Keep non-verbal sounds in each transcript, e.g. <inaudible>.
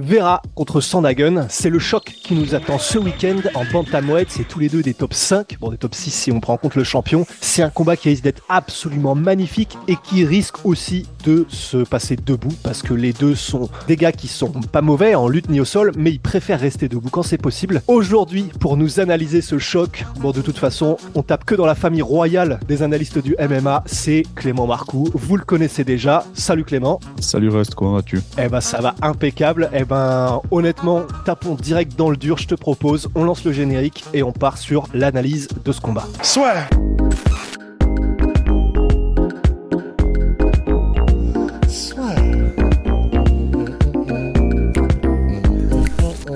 Vera contre Sandagen, c'est le choc qui nous attend ce week-end en bantamweight. C'est tous les deux des top 5, bon des top 6 si on prend en compte le champion. C'est un combat qui risque d'être absolument magnifique et qui risque aussi de se passer debout parce que les deux sont des gars qui sont pas mauvais en lutte ni au sol, mais ils préfèrent rester debout quand c'est possible. Aujourd'hui, pour nous analyser ce choc, bon de toute façon, on tape que dans la famille royale des analystes du MMA, c'est Clément Marcoux. Vous le connaissez déjà. Salut Clément. Salut Rust, comment vas-tu? Eh ben ça va impeccable. Eh ben honnêtement, tapons direct dans le dur, je te propose. On lance le générique et on part sur l'analyse de ce combat. Soit.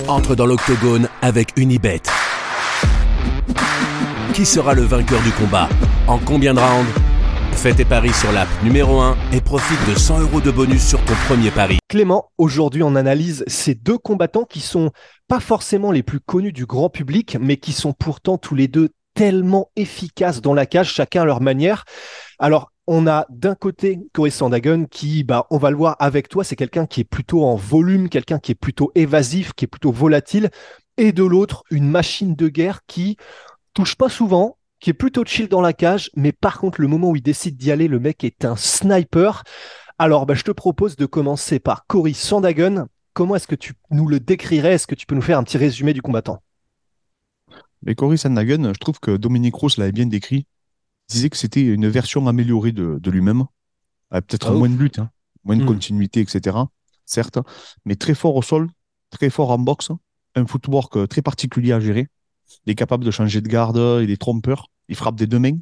Entre dans l'octogone avec Unibet. Qui sera le vainqueur du combat? En combien de rounds? Fais tes paris sur l'app numéro 1 et profite de 100 euros de bonus sur ton premier pari. Clément, aujourd'hui on analyse ces deux combattants qui sont pas forcément les plus connus du grand public, mais qui sont pourtant tous les deux tellement efficaces dans la cage, chacun à leur manière. Alors, on a d'un côté Corey Sandhagen qui, bah, on va le voir avec toi, c'est quelqu'un qui est plutôt en volume, quelqu'un qui est plutôt évasif, qui est plutôt volatile, et de l'autre, une machine de guerre qui touche pas souvent, qui est plutôt chill dans la cage, mais par contre, le moment où il décide d'y aller, le mec est un sniper. Alors, bah, je te propose de commencer par Cory Sandhagen. Comment est-ce que tu nous le décrirais? Est-ce que tu peux nous faire un petit résumé du combattant? Mais Cory Sandhagen, je trouve que Dominique Rose l'avait bien décrit. Il disait que c'était une version améliorée de, de lui-même. Avec Peut-être Ah, moins de lutte, hein, moins de Hmm. continuité, etc. Certes, mais très fort au sol, très fort en boxe, un footwork euh, très particulier à gérer. Il est capable de changer de garde, il est trompeur, il frappe des deux mains.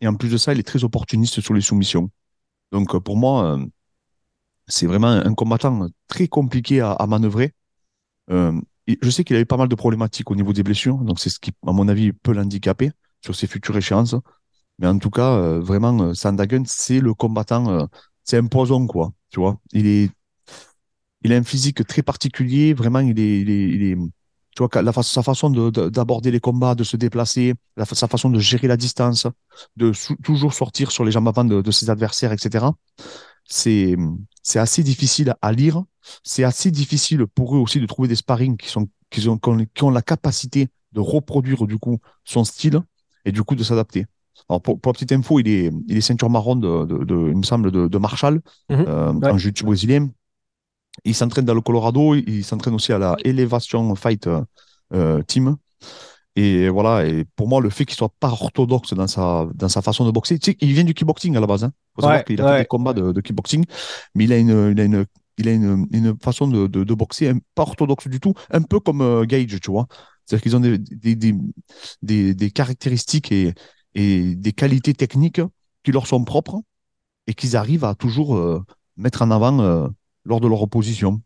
Et en plus de ça, il est très opportuniste sur les soumissions. Donc euh, pour moi, euh, c'est vraiment un combattant très compliqué à, manœuvrer. Euh, je sais qu'il avait pas mal de problématiques au niveau des blessures, donc c'est ce qui, à mon avis, peut l'handicaper sur ses futures échéances. Mais en tout cas, vraiment, Sandhagen, c'est le combattant, c'est un poison, quoi. Tu vois, il est, il a un physique très particulier. Vraiment, il est, il est- tu vois, la fa- sa façon de- de- d'aborder les combats, de se déplacer, la fa- sa façon de gérer la distance, de toujours sortir sur les jambes avant de, de ses adversaires, etc. C'est, assez difficile à lire. C'est assez difficile pour eux aussi de trouver des sparring qui sont, qui ont, qui la capacité de reproduire du coup son style et du coup de s'adapter. Alors pour, pour la petite info, il est, il est ceinture marron de, de, de- il me semble, de, de Marshall Mhm. euh, Ouais. en jiu-jitsu brésilien. Il s'entraîne dans le Colorado, il s'entraîne aussi à la Elevation Fight euh, Team. Et voilà, et pour moi, le fait qu'il soit pas orthodoxe dans sa, dans sa façon de boxer, tu sais, il vient du kickboxing à la base. Hein. faut savoir Ouais, qu'il a fait des combats de, de kickboxing, mais il a une, il a une, il a une, une façon de, de, de boxer pas orthodoxe du tout, un peu comme euh, Gage, tu vois. C'est-à-dire qu'ils ont des, des, des, des, des caractéristiques et, et des qualités techniques qui leur sont propres et qu'ils arrivent à toujours euh, mettre en avant euh, lors de leur opposition.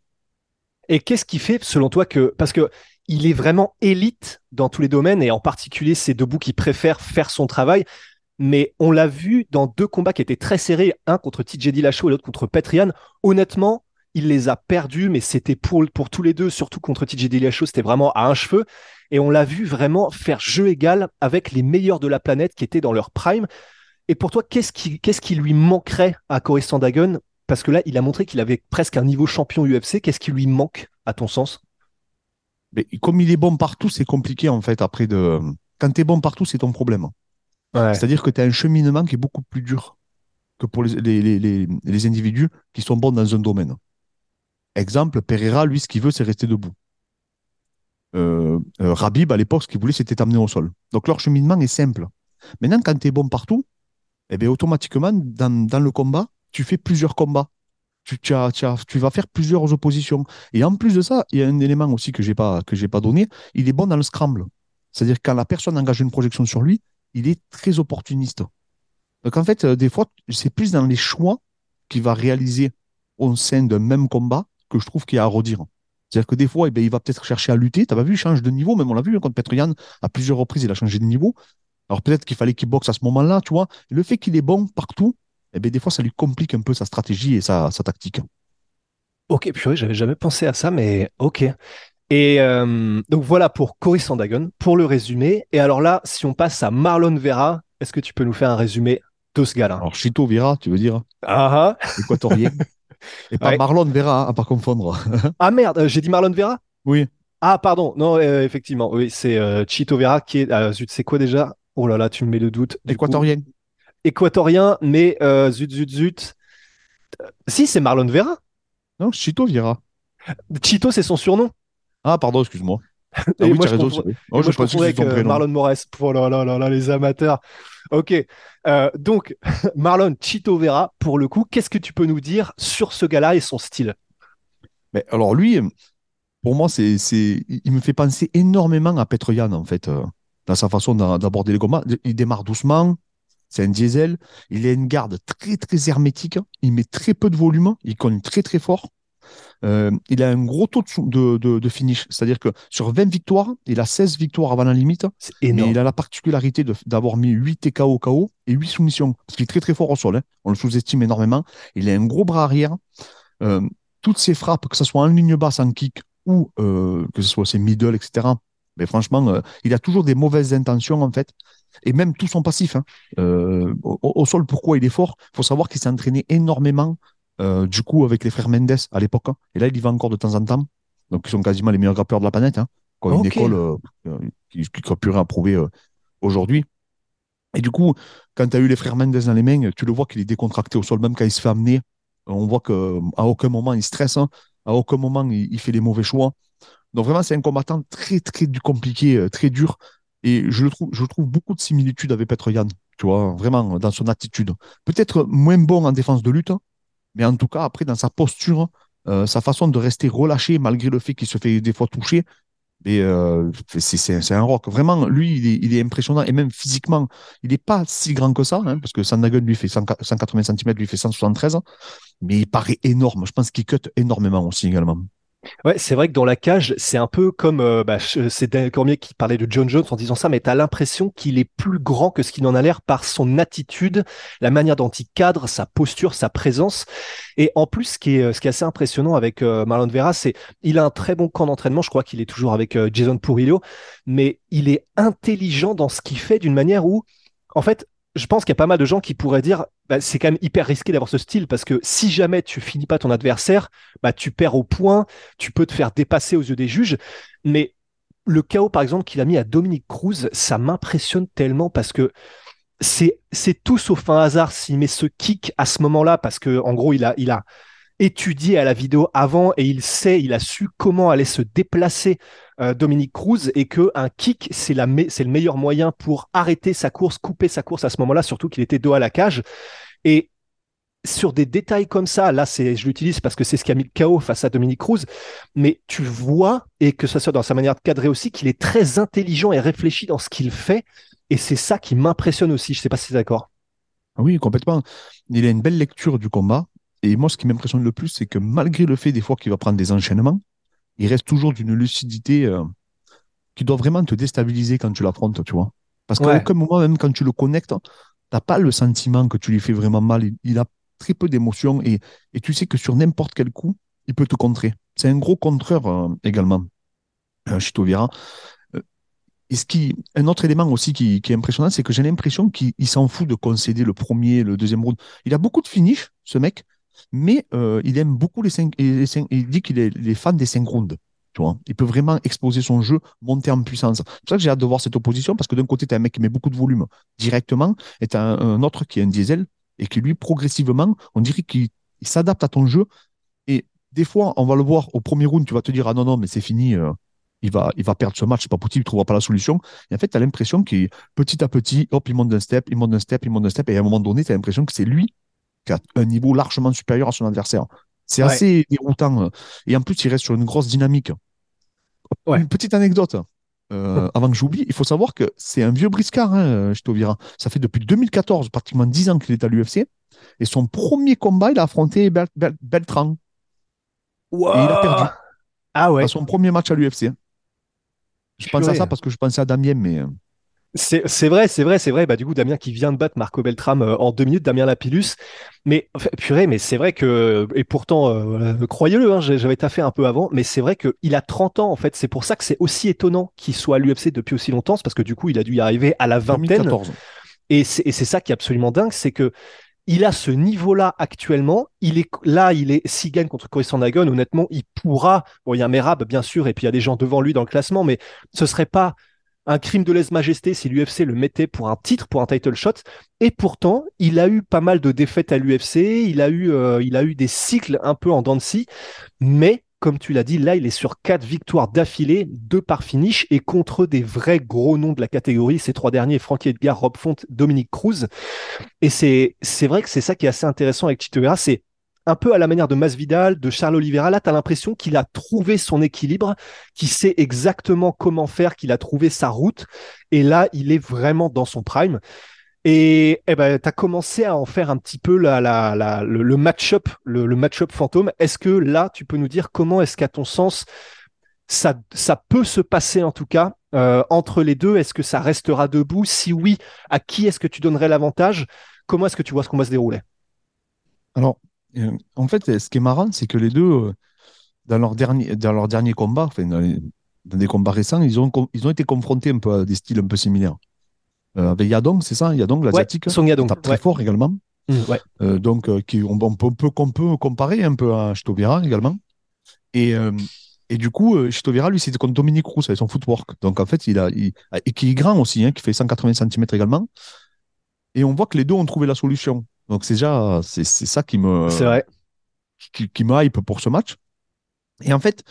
Et qu'est-ce qui fait, selon toi, que. Parce que il est vraiment élite dans tous les domaines, et en particulier ces debout qui préfèrent faire son travail. Mais on l'a vu dans deux combats qui étaient très serrés, un contre TJ Dillashaw et l'autre contre Petrian. Honnêtement, il les a perdus, mais c'était pour, pour tous les deux, surtout contre TJ Dillashaw, c'était vraiment à un cheveu. Et on l'a vu vraiment faire jeu égal avec les meilleurs de la planète qui étaient dans leur prime. Et pour toi, qu'est-ce qui, qu'est-ce qui lui manquerait à Corey Parce que là, il a montré qu'il avait presque un niveau champion UFC. Qu'est-ce qui lui manque, à ton sens? Mais comme il est bon partout, c'est compliqué en fait après de. Quand tu es bon partout, c'est ton problème. C'est-à-dire que tu as un cheminement qui est beaucoup plus dur que pour les, les, les, les, les individus qui sont bons dans un domaine. Exemple, Pereira, lui, ce qu'il veut, c'est rester debout. Euh, euh, Rabib, à l'époque, ce qu'il voulait, c'était t'amener au sol. Donc leur cheminement est simple. Maintenant, quand tu es bon partout, eh bien, automatiquement, dans, dans le combat, tu fais plusieurs combats. Tu, tu, as- tu, as- tu vas faire plusieurs oppositions. Et en plus de ça, il y a un élément aussi que j'ai pas, que pas donné. Il est bon dans le scramble. C'est-à-dire quand la personne engage une projection sur lui, il est très opportuniste. Donc en fait, euh, des fois, c'est plus dans les choix qu'il va réaliser au sein d'un même combat que je trouve qu'il y a à redire. C'est-à-dire que des fois, eh ben, il va peut-être chercher à lutter. Tu n'as pas vu, il change de niveau, même on l'a vu hein, contre Petroyan, à plusieurs reprises, il a changé de niveau. Alors peut-être qu'il fallait qu'il boxe à ce moment-là, tu vois. le fait qu'il est bon partout, eh ben, des fois, ça lui complique un peu sa stratégie et sa, sa tactique. Ok, purée, j'avais jamais pensé à ça, mais ok. Et euh, donc voilà pour Cory Sandagon, pour le résumé. Et alors là, si on passe à Marlon Vera, est-ce que tu peux nous faire un résumé de ce gars-là? Alors Chito Vera, tu veux dire? Ah ah Équatorien. <laughs> Et pas Ouais. Marlon Vera, hein, à pas confondre. <laughs> Ah merde, euh, j'ai dit Marlon Vera? Oui. Ah pardon, non, euh, effectivement, oui, c'est euh, Chito Vera qui est... zut, c'est quoi déjà? Oh là là, tu me mets le doute. Coup, Équatorien. mais euh, zut, zut, zut. Si, c'est Marlon Vera. Non, Chito Vera. Chito, c'est son surnom. Ah, pardon, excuse-moi. <laughs> Ah Et oui, moi, je confonds-. Et Oh, moi, je avec euh. Marlon Moraes. Oh là là là là, les amateurs. Ok. Euh, donc, <laughs> Marlon Chito Vera, pour le coup, qu'est-ce que tu peux nous dire sur ce gars-là et son style? Mais alors lui, pour moi, c'est, c'est, il me fait penser énormément à Petroyan, en fait, euh, dans sa façon d'a- d'aborder les combats. Il démarre doucement, c'est un diesel, il a une garde très, très hermétique, il met très peu de volume, il cogne très, très fort. Euh, il a un gros taux de, finish, c'est-à-dire que sur 20 victoires, il a 16 victoires avant la limite, C'est mais énorme. il a la particularité d'avoir mis 8 TKO KO et 8 soumissions, parce qu'il est très très fort au sol. hein. On le sous-estime énormément. Il a un gros bras arrière. Euh, toutes ses frappes, que ce soit en ligne basse, en kick ou euh, que ce soit ses middle, etc. Mais franchement, euh, il a toujours des mauvaises intentions en fait. Et même tout son passif. hein. Euh, au, au sol, pourquoi il est fort? Il faut savoir qu'il s'est entraîné énormément euh, du coup avec les frères Mendes à l'époque. hein. Et là, il y va encore de temps en temps. Donc, ils sont quasiment les meilleurs grappeurs de la planète. Hein. Quoi, Une école euh, qui, qui serait plus approuver euh, aujourd'hui. Et du coup, quand tu as eu les frères Mendes dans les mains, tu le vois qu'il est décontracté au sol, même quand il se fait amener. On voit qu'à aucun moment il stresse, à aucun moment il, il fait les mauvais choix. Donc vraiment, c'est un combattant très, très compliqué, très dur. Et je trouve, beaucoup de similitudes avec Petroyan, tu vois, vraiment dans son attitude. Peut-être moins bon en défense de lutte, mais en tout cas, après, dans sa posture, euh, sa façon de rester relâché malgré le fait qu'il se fait des fois toucher, euh, c'est un rock. Vraiment, lui, il est, impressionnant. Et même physiquement, il n'est pas si grand que ça, hein, parce que Sandagun, lui, fait 100 180 cm, lui fait 173. Mais il paraît énorme. Je pense qu'il cut énormément aussi également. Ouais, c'est vrai que dans la cage, c'est un peu comme euh, bah, c'est Daniel Cormier qui parlait de John Jones en disant ça, mais tu as l'impression qu'il est plus grand que ce qu'il en a l'air par son attitude, la manière dont il cadre, sa posture, sa présence. Et en plus, ce qui est, ce qui est assez impressionnant avec euh, Marlon Vera, c'est il a un très bon camp d'entraînement. Je crois qu'il est toujours avec euh, Jason Purillo, mais il est intelligent dans ce qu'il fait d'une manière où, en fait, je pense qu'il y a pas mal de gens qui pourraient dire bah, c'est quand même hyper risqué d'avoir ce style parce que si jamais tu finis pas ton adversaire, bah, tu perds au point, tu peux te faire dépasser aux yeux des juges. Mais le chaos, par exemple, qu'il a mis à Dominique Cruz, ça m'impressionne tellement parce que c'est tout sauf un hasard s'il met ce kick à ce moment-là parce que en gros il a il a étudié à la vidéo avant et il sait il a su comment allait se déplacer euh, Dominique Cruz et que un kick c'est la c'est le meilleur moyen pour arrêter sa course couper sa course à ce moment-là surtout qu'il était dos à la cage et sur des détails comme ça, là, c'est, je l'utilise parce que c'est ce qui a mis le chaos face à Dominique Cruz, mais tu vois, et que ce soit dans sa manière de cadrer aussi, qu'il est très intelligent et réfléchi dans ce qu'il fait, et c'est ça qui m'impressionne aussi. Je sais pas si tu es d'accord. Oui, complètement. Il a une belle lecture du combat. Et moi, ce qui m'impressionne le plus, c'est que malgré le fait des fois qu'il va prendre des enchaînements, il reste toujours d'une lucidité euh, qui doit vraiment te déstabiliser quand tu l'affrontes, tu vois. Parce qu'à Ouais. aucun moment, même quand tu le connectes, t'as pas le sentiment que tu lui fais vraiment mal. Il, il a très peu d'émotions et, et tu sais que sur n'importe quel coup, il peut te contrer. C'est un gros contreur euh, également, euh, Chito Vera. Euh, Et ce qui, un autre élément aussi qui, qui est impressionnant, c'est que j'ai l'impression qu'il il s'en fout de concéder le premier, le deuxième round. Il a beaucoup de finish, ce mec, mais euh, il aime beaucoup les cinq, les il dit qu'il est, fan des rounds. Tu vois, il peut vraiment exposer son jeu, monter en puissance. C'est pour ça que j'ai hâte de voir cette opposition, parce que d'un côté, tu as un mec qui met beaucoup de volume directement, et tu as un, autre qui est un diesel, et qui lui, progressivement, on dirait qu'il il s'adapte à ton jeu. Et des fois, on va le voir au premier round, tu vas te dire, ah non, non, mais c'est fini, euh, il, va, il va perdre ce match, c'est pas possible, il ne trouvera pas la solution. Et en fait, tu as l'impression qu'il, petit à petit, hop, il monte d'un step, il monte d'un step, il monte d'un step, et à un moment donné, tu as l'impression que c'est lui qui a un niveau largement supérieur à son adversaire. C'est Ouais. assez déroutant. euh. Et en plus, il reste sur une grosse dynamique. Ouais. Une petite anecdote. euh, avant que j'oublie, il faut savoir que c'est un vieux briscard, hein, Chitovira. Ça fait depuis 2014, pratiquement 10 ans qu'il est à l'UFC. Et son premier combat, il a affronté Bel- Bel- Beltran. Et il a perdu. Ah ouais. À son premier match à l'UFC. Je pense à ça parce que je pensais à Damien, mais euh, C'est c'est vrai, c'est vrai, c'est vrai. Bah, du coup, Damien qui vient de battre Marco Beltram euh, en deux minutes, Damien Lapillus. Mais purée, mais c'est vrai que, et pourtant, euh, croyez-le, hein, j'avais taffé un peu avant, mais c'est vrai qu'il a 30 ans en fait. C'est pour ça que c'est aussi étonnant qu'il soit à l'UFC depuis aussi longtemps. C'est parce que du coup, il a dû y arriver à la vingtaine. 2014. Et c'est et c'est ça qui est absolument dingue, c'est que il a ce niveau-là actuellement. Il est là, il est s'il gagne contre Cory Sandhagen, honnêtement, il pourra. Bon, il y a Merab bien sûr, et puis il y a des gens devant lui dans le classement, mais ce serait pas un crime de lèse-majesté si l'UFC le mettait pour un titre, pour un title shot. Et pourtant, il a eu pas mal de défaites à l'UFC. Il a eu, euh, il a eu des cycles un peu en dents mais comme tu l'as dit, là, il est sur quatre victoires d'affilée, deux par finish, et contre des vrais gros noms de la catégorie. Ces trois derniers, Frankie Edgar, Rob Font, Dominique Cruz. Et c'est, vrai que c'est ça qui est assez intéressant avec Chito Vera, c'est un peu à la manière de Masvidal, de Charles Oliveira. Là, tu as l'impression qu'il a trouvé son équilibre, qu'il sait exactement comment faire, qu'il a trouvé sa route. Et là, il est vraiment dans son prime. Et eh ben, tu as commencé à en faire un petit peu le, match-up, le, match-up fantôme. Est-ce que là, tu peux nous dire comment est-ce qu'à ton sens, ça, ça peut se passer en tout cas euh, entre les deux? Est-ce que ça restera debout? Si oui, à qui est-ce que tu donnerais l'avantage? Comment est-ce que tu vois ce combat se dérouler? Alors, en fait, ce qui est marrant, c'est que les deux, euh, dans leur dernier, dans leur dernier combat, enfin, dans, les- dans des combats récents, ils ont, ils ont été confrontés un peu à des styles un peu similaires. Euh, avec Yadong, c'est ça Yadong, l'asiatique, Song Yadong, qui tape très ouais. fort également. Mmh, ouais. Euh, donc, euh, qui, on, on peut, on peut- comparer un peu à Chitovira également. Et, euh, et du coup, euh, Chitovira, lui, c'était contre Dominique Rousse avec son footwork. Donc, en fait, il a, il- et qui est grand aussi, hein, qui fait 180 cm également. Et on voit que les deux ont trouvé la solution. Donc, c'est déjà, c'est ça qui me, C'est vrai. qui, qui me hype pour ce match. Et en fait,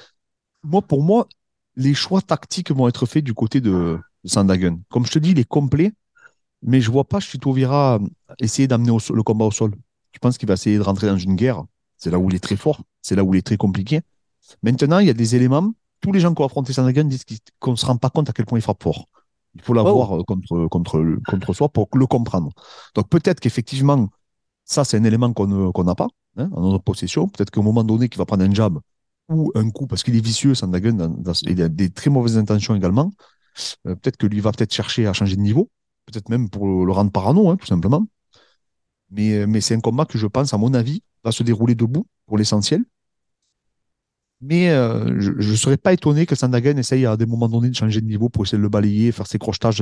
moi, pour moi, les choix tactiques vont être faits du côté de, de. Comme je te dis, il est complet, mais je vois pas Chitovira essayer d'amener le combat au sol. Je pense qu'il va essayer de rentrer dans une guerre? C'est là où il est très fort, c'est là où il est très compliqué. Maintenant, il y a des éléments. Tous les gens qui ont affronté Sandhagen disent qu'on ne se rend pas compte à quel point il frappe fort. Il faut l'avoir euh, contre, contre, contre soi pour le comprendre. Donc peut-être qu'effectivement, ça, c'est un élément qu'on n'a pas hein, en notre possession. Peut-être qu'au moment donné, qu'il va prendre un jab ou un coup, parce qu'il est vicieux, dans- dans- il a des très mauvaises intentions également. Euh, peut-être que lui va peut-être chercher à changer de niveau, peut-être même pour le rendre parano, hein, tout simplement. Mais, euh, mais c'est un combat que je pense, à mon avis, va se dérouler debout pour l'essentiel. Mais euh, je ne serais pas étonné que Sandhagen essaye à des moments donnés de changer de niveau pour essayer de le balayer, faire ses crochetages.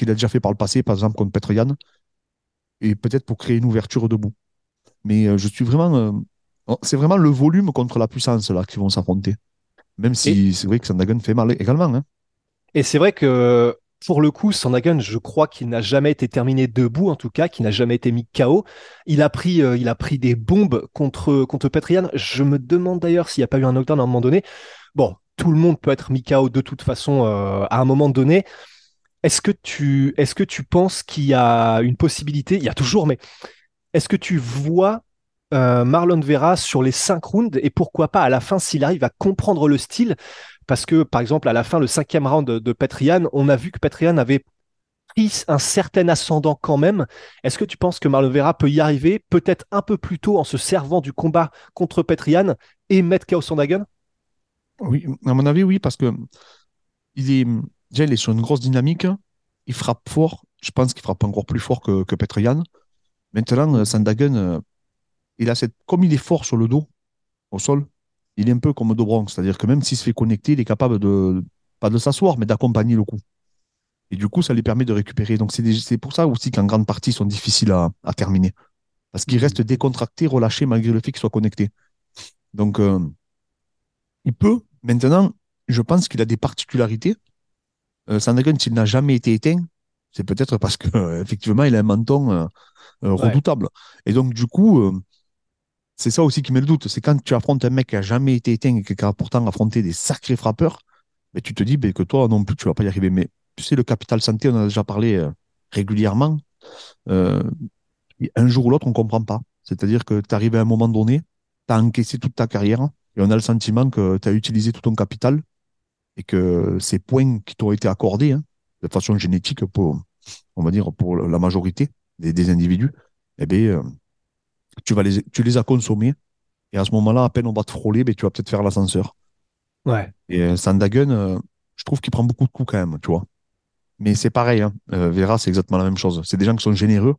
Qu'il a déjà fait par le passé, par exemple contre Petroyan, et peut-être pour créer une ouverture debout. Mais euh, je suis vraiment. euh, c'est vraiment le volume contre la puissance là qui vont s'affronter. Même si c'est vrai que Sandhagen fait mal également. hein. Et c'est vrai que pour le coup, Sandhagen, je crois qu'il n'a jamais été terminé debout, en tout cas, qu'il n'a jamais été mis KO. Il a pris, euh, il a pris des bombes contre, contre Petrian. Je me demande d'ailleurs s'il n'y a pas eu un knockdown à un moment donné. Bon, tout le monde peut être mis KO de toute façon euh, à un moment donné. Est-ce que tu, penses qu'il y a une possibilité, il y a toujours, mais est-ce que tu vois euh, Marlon Vera sur les cinq rounds et pourquoi pas à la fin s'il arrive à comprendre le style? Parce que par exemple à la fin le cinquième round de, Petrian on a vu que Petrian avait pris un certain ascendant quand même. Est-ce que tu penses que Marlon Vera peut y arriver peut-être un peu plus tôt en se servant du combat contre Petrian et mettre Chaos Sandhagen Oui, à mon avis, oui, parce que il est, déjà, il est sur une grosse dynamique. Il frappe fort. Je pense qu'il frappe encore plus fort que, que Petroyan. Maintenant, euh, Sandhagen, euh, il a cette, comme il est fort sur le dos, au sol, il est un peu comme Dobronx. C'est-à-dire que même s'il se fait connecter, il est capable de, pas de s'asseoir, mais d'accompagner le coup. Et du coup, ça lui permet de récupérer. Donc, c'est pour ça aussi qu'en grande partie, ils sont difficiles à, terminer. Parce qu'il reste décontracté, relâché, malgré le fait qu'il soit connecté. Donc, euh, il peut. Maintenant, je pense qu'il a des particularités. Euh, Sandhagen, s'il n'a jamais été éteint, c'est peut-être parce que <laughs> effectivement, il a un menton euh, euh, Ouais. redoutable. Et donc, du coup, c'est ça aussi qui met le doute. C'est quand tu affrontes un mec qui a jamais été éteint et qui a pourtant affronté des sacrés frappeurs, mais tu te dis ben, que toi non plus, tu vas pas y arriver. Mais tu sais, le capital santé, on en a déjà parlé euh, régulièrement. Euh, un jour ou l'autre, on comprend pas. C'est-à-dire que tu arrives à un moment donné, tu as encaissé toute ta carrière et on a le sentiment que tu as utilisé tout ton capital et que ces points qui t'ont été accordés hein, de façon génétique pour, on va dire, pour la majorité des, des individus, eh bien, euh, tu, vas les, tu les as consommés et à ce moment-là, à peine on va te frôler, ben, tu vas peut-être faire l'ascenseur. Ouais. Et euh, Sandhagen, euh, je trouve qu'il prend beaucoup de coups quand même, tu vois. Mais c'est pareil, hein. Vera, c'est exactement la même chose. C'est des gens qui sont généreux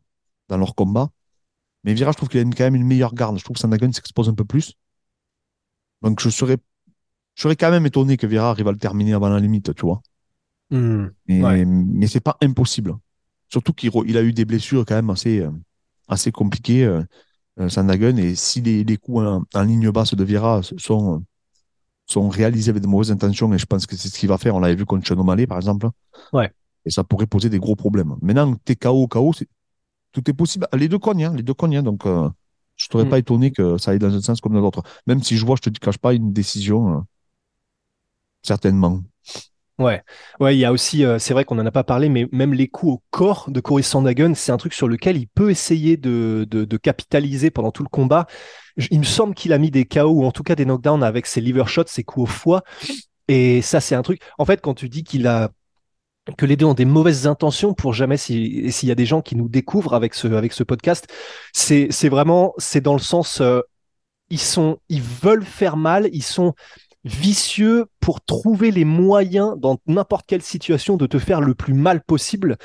dans leur combat. Mais Vera, je trouve qu'il a une- quand même une meilleure garde. Je trouve que Sandhagen s'expose un peu plus. Donc je serais, je serais quand même étonné que Vera arrive à le terminer avant la limite, tu vois. Hmm. Mais, Ouais. mais c'est pas impossible. Surtout qu'il il a eu des blessures quand même assez, euh, assez compliquées, euh, euh, Sandhagen. Et si les, les coups en, en ligne basse de Vera sont, sont réalisés avec de mauvaises intentions, et je pense que c'est ce qu'il va faire, on l'avait vu contre Sean O'Malley, par exemple. Ouais. Et ça pourrait poser des gros problèmes. Maintenant, t'es KO, KO, tout est possible. Les deux cognent, hein, les deux cognent. hein, donc, euh, je serais Mm. pas étonné que ça aille dans un sens comme dans l'autre. Même si je vois, je te cache pas, une décision, certainement. Ouais, ouais, il y a aussi, euh, c'est vrai qu'on n'en a pas parlé, mais même les coups au corps de Cory Sandhagen, c'est un truc sur lequel il peut essayer de, capitaliser pendant tout le combat. Il me semble qu'il a mis des KO ou en tout cas des knockdowns avec ses liver shots, ses coups au foie. Et ça, c'est un truc. En fait, quand tu dis qu'il a que les deux ont des mauvaises intentions pour jamais si- s'il y a des gens qui nous découvrent avec ce podcast, c'est c'est vraiment c'est dans le sens euh, ils sont ils veulent faire mal, ils sont vicieux pour trouver les moyens dans n'importe quelle situation de te faire le plus mal possible.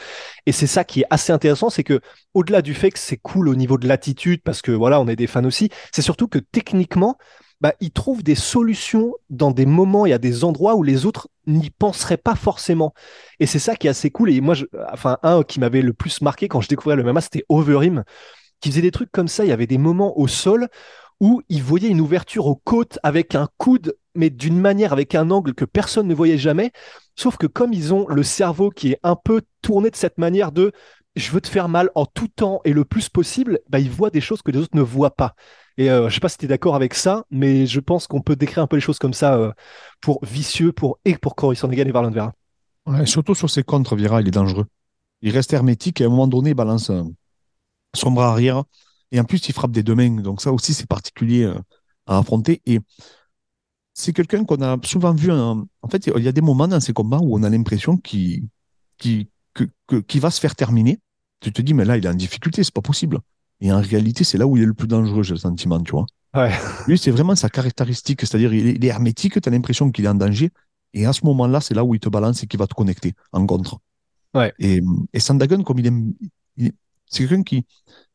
Et c'est ça qui est assez intéressant, c'est que au-delà du fait que c'est cool au niveau de l'attitude, parce que voilà, on est des fans aussi, c'est surtout que techniquement, bah, ils trouvent des solutions dans des moments et à des endroits où les autres n'y penseraient pas forcément. Et c'est ça qui est assez cool. Et moi, je, enfin, un qui m'avait le plus marqué quand je découvrais le MMA, c'était Overeem, qui faisait des trucs comme ça. Il y avait des moments au sol où il voyait une ouverture aux côtes avec un coude, mais d'une manière, avec un angle que personne ne voyait jamais. Sauf que comme ils ont le cerveau qui est un peu tourné de cette manière de je veux te faire mal en tout temps et le plus possible, bah, ils voient des choses que les autres ne voient pas. Et euh, je sais pas si tu es d'accord avec ça, mais je pense qu'on peut décrire un peu les choses comme ça euh, pour vicieux pour, et pour Cory Sandhagen et Varland Vera. Surtout sur ses contres, Vira, il est dangereux. Il reste hermétique et à un moment donné, il balance euh, son bras arrière. Et en plus, il frappe des deux mains. Donc ça aussi, c'est particulier euh, à affronter. Et c'est quelqu'un qu'on a souvent vu. En, en fait, il y a des moments dans ces combats où on a l'impression qu'il que- qu'il va se faire terminer. Tu te dis, mais là, il est en difficulté, c'est pas possible. Et en réalité, c'est là où il est le plus dangereux, j'ai le sentiment, tu vois. Ouais. Lui, c'est vraiment sa caractéristique, c'est-à-dire il est, hermétique, tu as l'impression qu'il est en danger, et à ce moment-là, c'est là où il te balance et qu'il va te connecter en contre. Ouais. Et, et Sandhagen, comme il aime, c'est quelqu'un qui,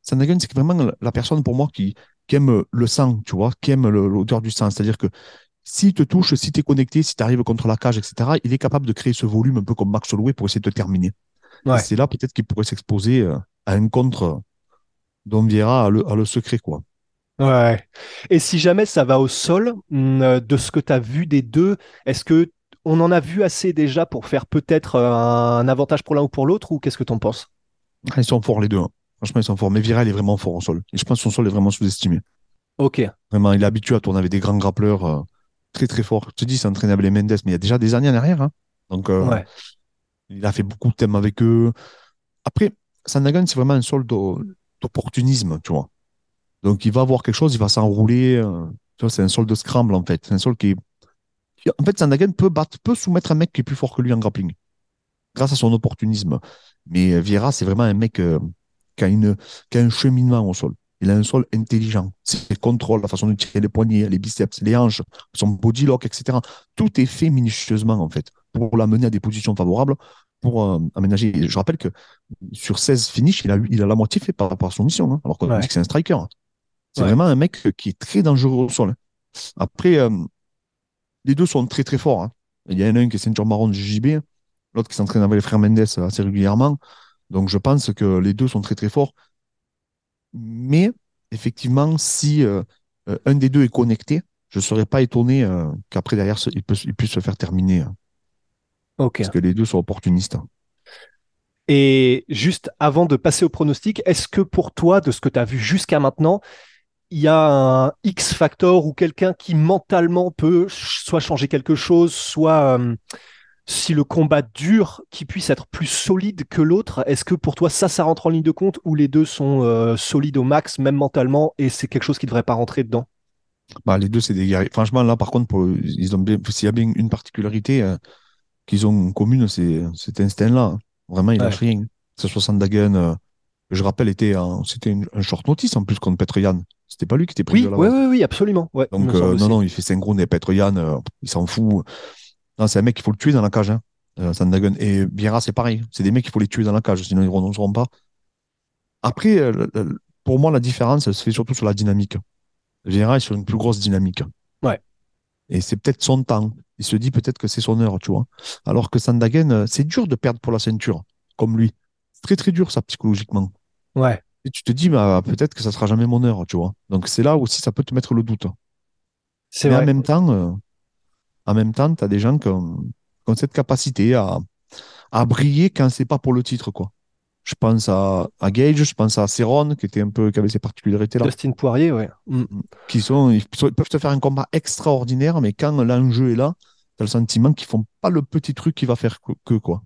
Sandhagen, c'est vraiment la- personne pour moi qui, qui aime le sang, tu vois, qui aime l'odeur du sang, c'est-à-dire que s'il te touche, si tu es connecté, si tu arrives contre la cage, etc., il est capable de créer ce volume un peu comme Max Holloway pour essayer de te terminer. Ouais. C'est là peut-être qu'il pourrait s'exposer euh, à un contre dont Vieira a le, a le secret, quoi. Ouais. Et si jamais ça va au sol, hum, euh, de ce que tu as vu des deux, est-ce que on en a vu assez déjà pour faire peut-être euh, un avantage pour l'un ou pour l'autre, ou qu'est-ce que tu en penses? Ah, Ils sont forts les deux. hein. Franchement, ils sont forts. Mais Vira, il est vraiment fort au sol. Et je pense que son sol est vraiment sous-estimé. Ok. Vraiment, il est habitué à tourner avec des grands grappleurs euh, très très forts. Je te dis, c'est entraîné les Mendes, mais il y a déjà des années en arrière. hein. Donc, euh, Ouais. il a fait beaucoup de thèmes avec eux. Après, Sandhagen, c'est vraiment un sol d'o- d'opportunisme, tu vois. Donc, il va avoir quelque chose, il va s'enrouler. euh, tu vois, c'est un sol de scramble, en fait. C'est un sol qui En fait, Sandhagen peut battre, peut soumettre un mec qui est plus fort que lui en grappling. Grâce à son opportunisme. Mais euh, Vieira, c'est vraiment un mec euh, qui, a une, qui a un cheminement au sol. Il a un sol intelligent. C'est le contrôle, la façon de tirer les poignets, les biceps, les hanches, son body lock, etc. Tout est fait minutieusement, en fait, pour l'amener à des positions favorables, pour euh, aménager. Je rappelle que sur 16 finishes, il a, eu- il a la moitié fait par rapport à son mission, hein, alors qu'on Ouais. dit que c'est un striker. C'est Ouais. vraiment un mec qui est très dangereux au sol. hein. Après, euh, les deux sont très très forts. hein. Il y en a un qui est ceinture marron de JJB, l'autre qui s'entraîne avec les frères Mendes assez régulièrement. Donc je pense que les deux sont très très forts. Mais effectivement, si euh, euh, un des deux est connecté, je ne serais pas étonné euh, qu'après derrière il, puisse se faire terminer. Ok. Parce que les deux sont opportunistes. Et juste avant de passer au pronostic, est-ce que pour toi, de ce que tu as vu jusqu'à maintenant, il y a un X factor ou quelqu'un qui mentalement peut soit changer quelque chose, soit euh, si le combat dure, qui puisse être plus solide que l'autre. Est-ce que pour toi ça, ça rentre en ligne de compte ou les deux sont euh, solides au max, même mentalement, et c'est quelque chose qui ne devrait pas rentrer dedans? Bah, les deux, c'est des guerriers. Franchement, là, par contre, pour, ils ont bien, s'il y a bien une particularité euh, qu'ils ont commune, c'est cet instinct-là. Vraiment, il lâche rien. Ce 60 Dagen, euh, je rappelle, était c'était un short notice en plus contre Petroyan. C'était pas lui qui était pris oui, de la oui, oui, oui, absolument. Ouais, Donc, non, non, il fait synchro et Petroyan, il s'en fout. Non, c'est un mec qu'il faut le tuer dans la cage, hein, Sandagen. Et Biera, c'est pareil. C'est des mecs qu'il faut les tuer dans la cage, sinon ils ne renonceront pas. Après, pour moi, la différence, elle se fait surtout sur la dynamique. Vieira est sur une plus grosse dynamique. Ouais. Et c'est peut-être son temps. Il se dit peut-être que c'est son heure, tu vois. Alors que Sandagen, euh, c'est dur de perdre pour la ceinture, comme lui. C'est très très dur ça psychologiquement. Ouais. Et tu te dis, bah, peut-être que ça sera jamais mon heure, tu vois. Donc c'est là aussi ça peut te mettre le doute. C'est Mais vrai. en même temps, euh, en même temps, tu as des gens qui ont, cette capacité à, à briller quand c'est pas pour le titre, quoi. Je pense à, à Gage, je pense à Céron, qui était un peu, qui avait ses particularités là. Dustin Poirier, ouais. Mm. Qui sont, ils peuvent te faire un combat extraordinaire, mais quand l'enjeu est là, tu as le sentiment qu'ils font pas le petit truc qui va faire que, quoi.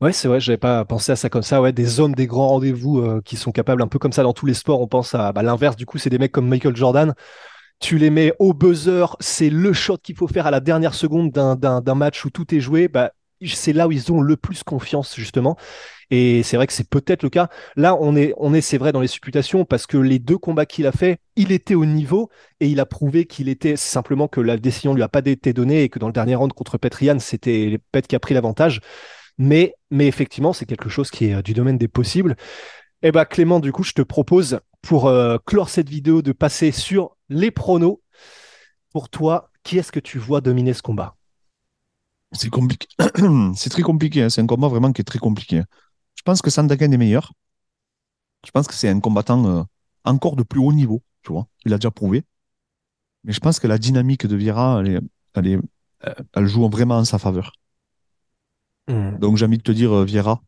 Ouais, c'est vrai, j'avais pas pensé à ça comme ça. Ouais, des zones, des grands rendez-vous euh, qui sont capables, un peu comme ça dans tous les sports. On pense à bah, l'inverse, du coup, c'est des mecs comme Michael Jordan. Tu les mets au buzzer, c'est le shot qu'il faut faire à la dernière seconde d'un match où tout est joué. Bah, c'est là où ils ont le plus confiance, justement. Et c'est vrai que c'est peut-être le cas. Là, on est, on est, c'est vrai, dans les supputations parce que les deux combats qu'il a fait, il était au niveau et il a prouvé qu'il était simplement que la décision lui a pas été donnée et que dans le dernier round contre Petrian, c'était Pet qui a pris l'avantage. Mais, mais effectivement, c'est quelque chose qui est euh, du domaine des possibles. Eh ben, Clément, du coup, je te propose pour euh, clore cette vidéo de passer sur les pronos. Pour toi, qui est-ce que tu vois dominer ce combat? C'est compliqué. <clears throat> c'est très compliqué. Hein. C'est un combat vraiment qui est très compliqué. Je pense que Sandagen est meilleur. Je pense que c'est un combattant euh, encore de plus haut niveau, tu vois. Il a déjà prouvé. Mais je pense que la dynamique de Vieira, elle, elle, joue vraiment en sa faveur. Hmm. Donc j'ai envie de te dire euh, Vieira.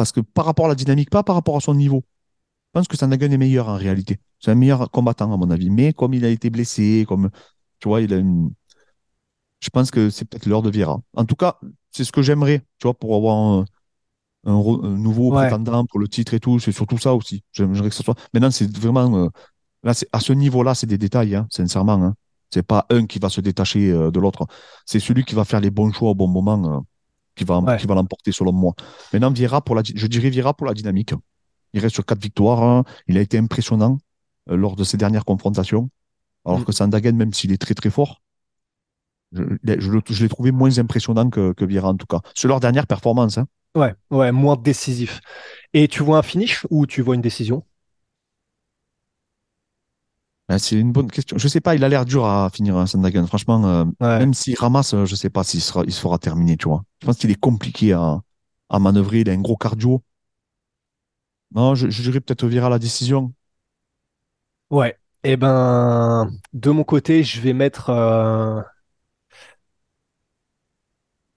Parce que par rapport à la dynamique, pas par rapport à son niveau. Je pense que Sandagen est meilleur en réalité. C'est un meilleur combattant à mon avis. Mais comme il a été blessé, comme tu vois, il a une. Je pense que c'est peut-être l'heure de Vieira. En tout cas, c'est ce que j'aimerais, tu vois, pour avoir un, nouveau prétendant pour le titre et tout. C'est surtout ça aussi. J'aimerais que ce soit. Maintenant, c'est vraiment. Euh, là, c'est à ce niveau-là, c'est des détails, hein, sincèrement. Hein. C'est pas un qui va se détacher euh, de l'autre. C'est celui qui va faire les bons choix au bon moment euh, qui va, qui va l'emporter, selon moi. Maintenant, Vieira, pour la, je dirais Vieira pour la dynamique. Il reste sur quatre victoires. Hein. Il a été impressionnant lors de ses dernières confrontations. Alors mm. que Sandagen, même s'il est très très fort, je, je, l'ai trouvé moins impressionnant que, que Vieira en tout cas. Sur leur dernière performance. Hein. Ouais, ouais, moins décisif. Et tu vois un finish ou tu vois une décision? C'est une bonne question. Je sais pas, il a l'air dur à finir un Sandagen. Franchement, euh, même s'il ramasse, je sais pas s'il sera, il se fera terminer, tu vois. Je pense qu'il est compliqué à, à manœuvrer. Il a un gros cardio. Non, je, dirais peut-être virer à la décision. Ouais. Eh ben, de mon côté, je vais mettre. Euh,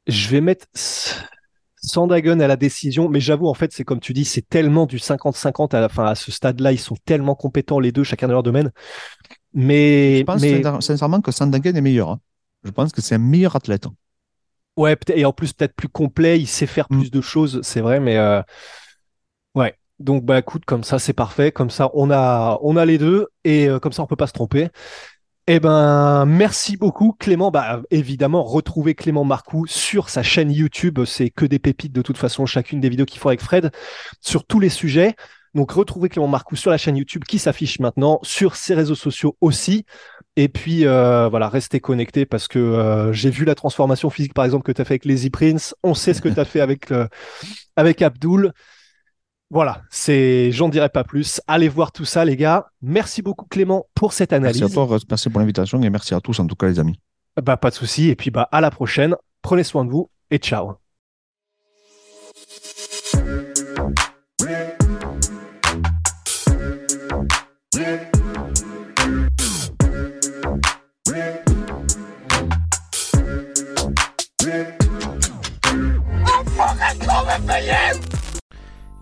je vais mettre Sandagon à la décision, mais j'avoue, en fait, c'est comme tu dis, c'est tellement du 50-50 à la fin. À ce stade-là, ils sont tellement compétents les deux, chacun dans leur domaine. Mais je pense sincèrement que Sandagon est meilleur. Hein. Je pense que c'est un meilleur athlète. Ouais, et en plus peut-être plus complet, il sait faire mm. plus de choses, c'est vrai, mais euh, ouais. Donc bah écoute, comme ça c'est parfait, comme ça on a on a les deux et euh, comme ça on peut pas se tromper. Eh ben, merci beaucoup, Clément. Bah, évidemment, retrouvez Clément Marcoux sur sa chaîne YouTube. C'est que des pépites de toute façon, chacune des vidéos qu'il faut avec Fred sur tous les sujets. Donc, retrouvez Clément Marcoux sur la chaîne YouTube qui s'affiche maintenant, sur ses réseaux sociaux aussi. Et puis, euh, voilà, restez connectés parce que euh, j'ai vu la transformation physique, par exemple, que tu as fait avec Lazy Prince. On sait ce que tu as fait avec, euh, avec Abdul. Voilà, c'est, j'en dirai pas plus. Allez voir tout ça, les gars. Merci beaucoup, Clément, pour cette analyse. Merci à toi, merci pour l'invitation et merci à tous, en tout cas, les amis. Bah, pas de souci. Et puis, bah, à la prochaine. Prenez soin de vous et ciao.